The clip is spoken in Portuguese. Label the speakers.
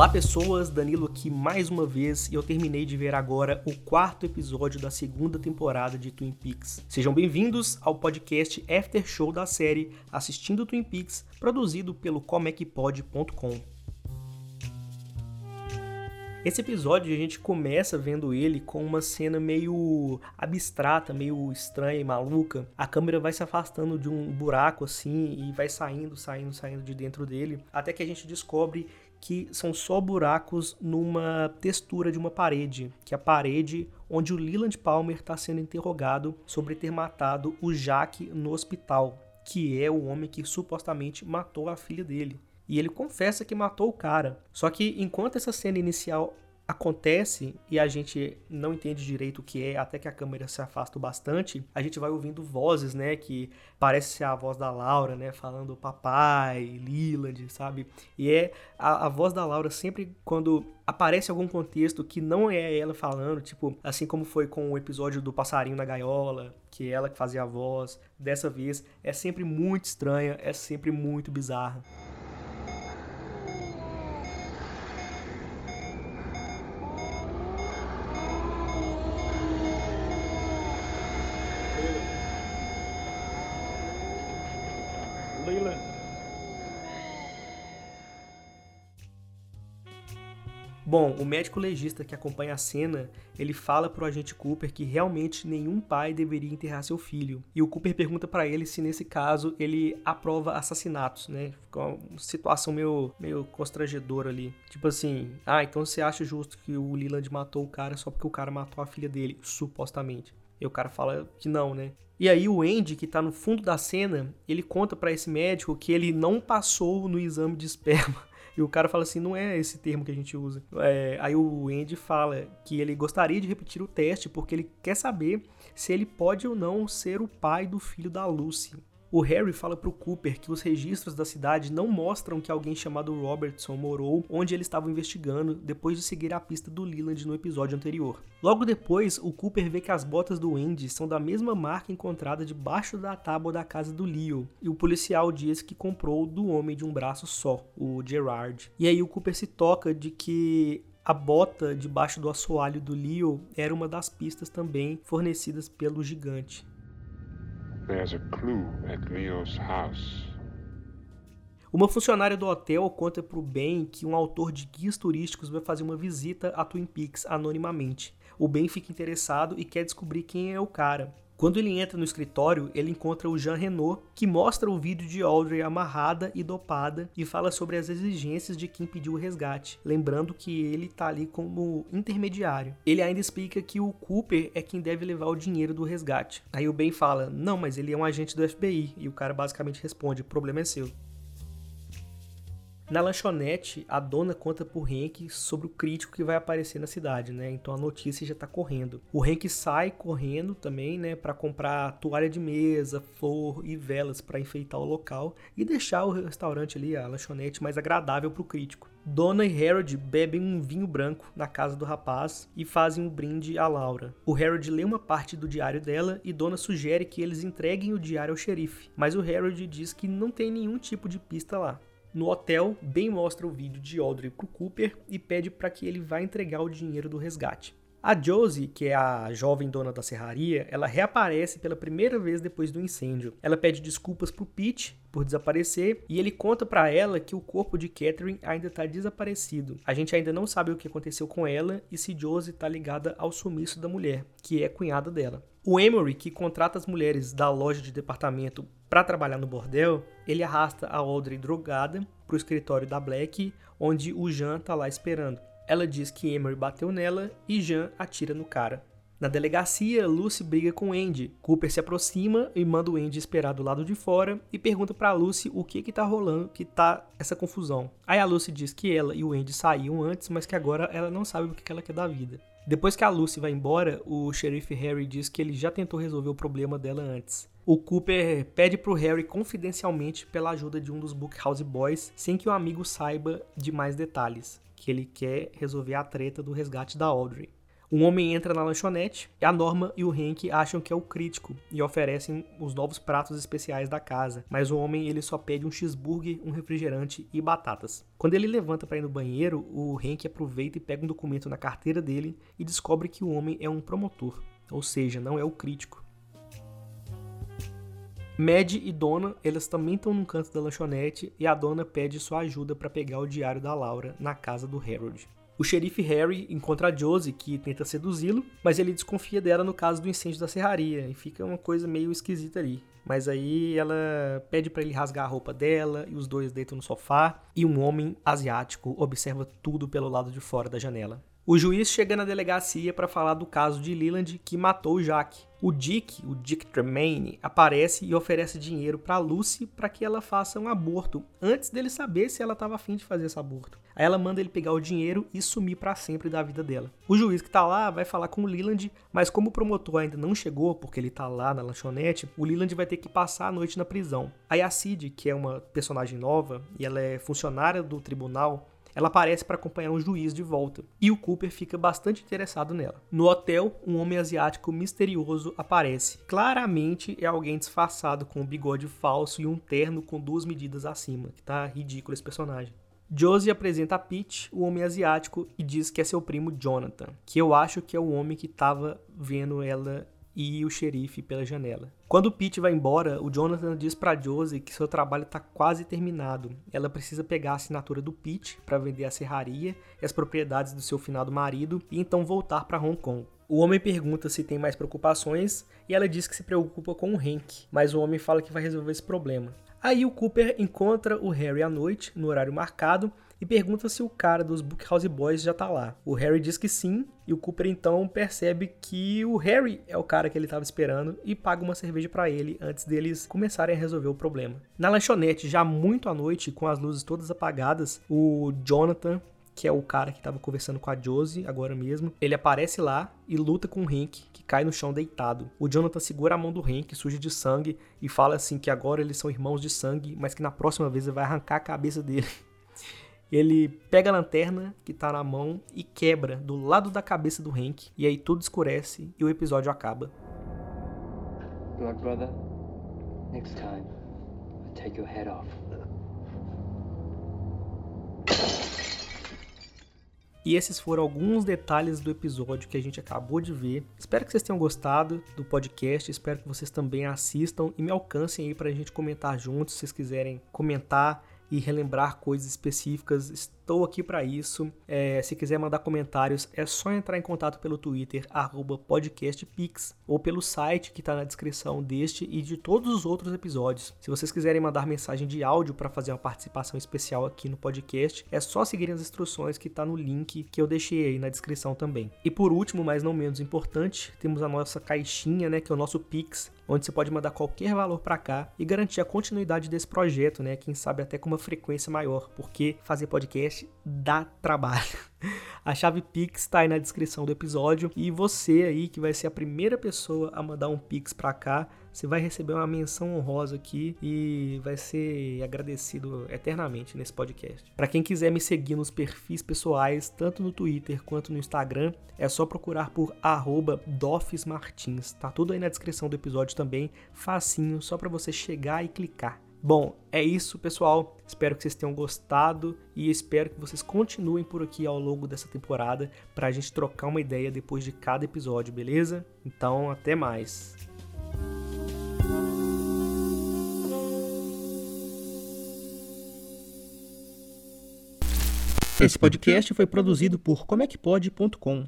Speaker 1: Olá pessoas, Danilo aqui mais uma vez e eu terminei de ver agora o quarto episódio da segunda temporada de Twin Peaks. Sejam bem-vindos ao podcast After Show da série Assistindo Twin Peaks, produzido pelo comecpod.com. Esse episódio a gente começa vendo ele com uma cena meio abstrata, meio estranha e maluca. A câmera vai se afastando de um buraco assim e vai saindo, saindo, saindo de dentro dele, até que a gente descobre que são só buracos numa textura de uma parede, que é a parede onde o Leland Palmer está sendo interrogado sobre ter matado o Jack no hospital, que é o homem que supostamente matou a filha dele. E ele confessa que matou o cara. Só que enquanto essa cena inicial acontece e a gente não entende direito o que é, até que a câmera se afasta bastante, a gente vai ouvindo vozes, né, que parece ser a voz da Laura, né, falando papai, Leland, sabe? E é a, a voz da Laura sempre quando aparece algum contexto que não é ela falando, tipo, assim como foi com o episódio do passarinho na gaiola, que é ela que fazia a voz, dessa vez é sempre muito estranha, é sempre muito bizarra. Bom, o médico legista que acompanha a cena, ele fala pro agente Cooper que realmente nenhum pai deveria enterrar seu filho. E o Cooper pergunta para ele se nesse caso ele aprova assassinatos, né? Fica uma situação meio, meio constrangedora ali. Tipo assim, ah, então você acha justo que o Leland matou o cara só porque o cara matou a filha dele, supostamente. E o cara fala que não, né? E aí o Andy, que tá no fundo da cena, ele conta para esse médico que ele não passou no exame de esperma. E o cara fala assim, não é esse termo que a gente usa. É, aí o Andy fala que ele gostaria de repetir o teste porque ele quer saber se ele pode ou não ser o pai do filho da Lucy. O Harry fala pro Cooper que os registros da cidade não mostram que alguém chamado Robertson morou onde eles estavam investigando depois de seguir a pista do Leland no episódio anterior. Logo depois, o Cooper vê que as botas do Andy são da mesma marca encontrada debaixo da tábua da casa do Leo, e o policial diz que comprou do homem de um braço só, o Gerard. E aí o Cooper se toca de que a bota debaixo do assoalho do Leo era uma das pistas também fornecidas pelo gigante. There's a clue at Leo's house. Uma funcionária do hotel conta pro Ben que um autor de guias turísticos vai fazer uma visita a Twin Peaks anonimamente. O Ben fica interessado e quer descobrir quem é o cara. Quando ele entra no escritório, ele encontra o Jean Renault, que mostra o vídeo de Audrey amarrada e dopada e fala sobre as exigências de quem pediu o resgate, lembrando que ele está ali como intermediário. Ele ainda explica que o Cooper é quem deve levar o dinheiro do resgate. Aí o Ben fala: "Não, mas ele é um agente do FBI", e o cara basicamente responde: "O problema é seu". Na lanchonete, a dona conta pro Hank sobre o crítico que vai aparecer na cidade, né? Então a notícia já tá correndo. O Hank sai correndo também, né, para comprar toalha de mesa, flor e velas para enfeitar o local e deixar o restaurante ali, a lanchonete mais agradável pro crítico. Donna e Harold bebem um vinho branco na casa do rapaz e fazem um brinde a Laura. O Harold lê uma parte do diário dela e Donna sugere que eles entreguem o diário ao xerife, mas o Harold diz que não tem nenhum tipo de pista lá. No hotel, Ben mostra o vídeo de Audrey pro Cooper e pede para que ele vá entregar o dinheiro do resgate. A Josie, que é a jovem dona da serraria, ela reaparece pela primeira vez depois do incêndio. Ela pede desculpas pro Pete por desaparecer e ele conta para ela que o corpo de Catherine ainda está desaparecido. A gente ainda não sabe o que aconteceu com ela e se Josie está ligada ao sumiço da mulher, que é cunhada dela. O Emery, que contrata as mulheres da loja de departamento para trabalhar no bordel, ele arrasta a Audrey drogada para o escritório da Black, onde o Jean tá lá esperando. Ela diz que Emery bateu nela e Jean atira no cara. Na delegacia, Lucy briga com Andy. Cooper se aproxima e manda o Andy esperar do lado de fora e pergunta para Lucy o que que tá rolando, que tá essa confusão. Aí a Lucy diz que ela e o Andy saíam antes, mas que agora ela não sabe o que ela quer da vida. Depois que a Lucy vai embora, o xerife Harry diz que ele já tentou resolver o problema dela antes. O Cooper pede pro Harry confidencialmente pela ajuda de um dos Bookhouse Boys, sem que o amigo saiba de mais detalhes, que ele quer resolver a treta do resgate da Audrey. Um homem entra na lanchonete e a Norma e o Hank acham que é o crítico e oferecem os novos pratos especiais da casa, mas o homem ele só pede um cheeseburger, um refrigerante e batatas. Quando ele levanta para ir no banheiro, o Hank aproveita e pega um documento na carteira dele e descobre que o homem é um promotor, ou seja, não é o crítico. Mad e Donna, elas também estão num canto da lanchonete e a dona pede sua ajuda para pegar o diário da Laura na casa do Harold. O xerife Harry encontra a Josie, que tenta seduzi-lo, mas ele desconfia dela no caso do incêndio da serraria, e fica uma coisa meio esquisita ali. Mas aí ela pede para ele rasgar a roupa dela e os dois deitam no sofá, e um homem asiático observa tudo pelo lado de fora da janela. O juiz chega na delegacia para falar do caso de Leland que matou o Jack. O Dick, o Dick Tremaine, aparece e oferece dinheiro para Lucy para que ela faça um aborto, antes dele saber se ela estava afim de fazer esse aborto. Aí ela manda ele pegar o dinheiro e sumir para sempre da vida dela. O juiz que tá lá vai falar com o Leland, mas como o promotor ainda não chegou, porque ele tá lá na lanchonete, o Leland vai ter que passar a noite na prisão. Aí a Cid, que é uma personagem nova e ela é funcionária do tribunal, ela aparece para acompanhar um juiz de volta e o Cooper fica bastante interessado nela. No hotel, um homem asiático misterioso aparece. Claramente é alguém disfarçado com um bigode falso e um terno com duas medidas acima, que tá ridículo esse personagem. Josie apresenta a Pete, o homem asiático, e diz que é seu primo Jonathan, que eu acho que é o homem que estava vendo ela e o xerife pela janela. Quando o Pete vai embora, o Jonathan diz para Josie que seu trabalho está quase terminado. Ela precisa pegar a assinatura do Pete para vender a serraria e as propriedades do seu finado marido e então voltar para Hong Kong. O homem pergunta se tem mais preocupações e ela diz que se preocupa com o Hank, mas o homem fala que vai resolver esse problema. Aí o Cooper encontra o Harry à noite, no horário marcado, e pergunta se o cara dos Bookhouse Boys já tá lá. O Harry diz que sim, e o Cooper então percebe que o Harry é o cara que ele estava esperando e paga uma cerveja para ele antes deles começarem a resolver o problema. Na lanchonete, já muito à noite, com as luzes todas apagadas, o Jonathan que é o cara que estava conversando com a Josie agora mesmo. Ele aparece lá e luta com o Hank, que cai no chão deitado. O Jonathan segura a mão do Hank, suja de sangue, e fala assim que agora eles são irmãos de sangue, mas que na próxima vez ele vai arrancar a cabeça dele. Ele pega a lanterna que tá na mão e quebra do lado da cabeça do Hank. E aí tudo escurece e o episódio acaba. Blood brother, next time I take your head off. E esses foram alguns detalhes do episódio que a gente acabou de ver. Espero que vocês tenham gostado do podcast, espero que vocês também assistam e me alcancem aí pra gente comentar juntos, se vocês quiserem comentar e relembrar coisas específicas Estou aqui para isso. É, se quiser mandar comentários, é só entrar em contato pelo Twitter, podcastpix, ou pelo site que está na descrição deste e de todos os outros episódios. Se vocês quiserem mandar mensagem de áudio para fazer uma participação especial aqui no podcast, é só seguir as instruções que está no link que eu deixei aí na descrição também. E por último, mas não menos importante, temos a nossa caixinha, né, que é o nosso Pix, onde você pode mandar qualquer valor para cá e garantir a continuidade desse projeto, né? Quem sabe até com uma frequência maior, porque fazer podcast dá trabalho. A chave Pix está aí na descrição do episódio e você aí que vai ser a primeira pessoa a mandar um Pix para cá, você vai receber uma menção honrosa aqui e vai ser agradecido eternamente nesse podcast. Para quem quiser me seguir nos perfis pessoais, tanto no Twitter quanto no Instagram, é só procurar por @dofsmartins. Tá tudo aí na descrição do episódio também, facinho, só para você chegar e clicar. Bom, é isso, pessoal. Espero que vocês tenham gostado e espero que vocês continuem por aqui ao longo dessa temporada para a gente trocar uma ideia depois de cada episódio, beleza? Então, até mais. Esse podcast foi produzido por comecpod.com.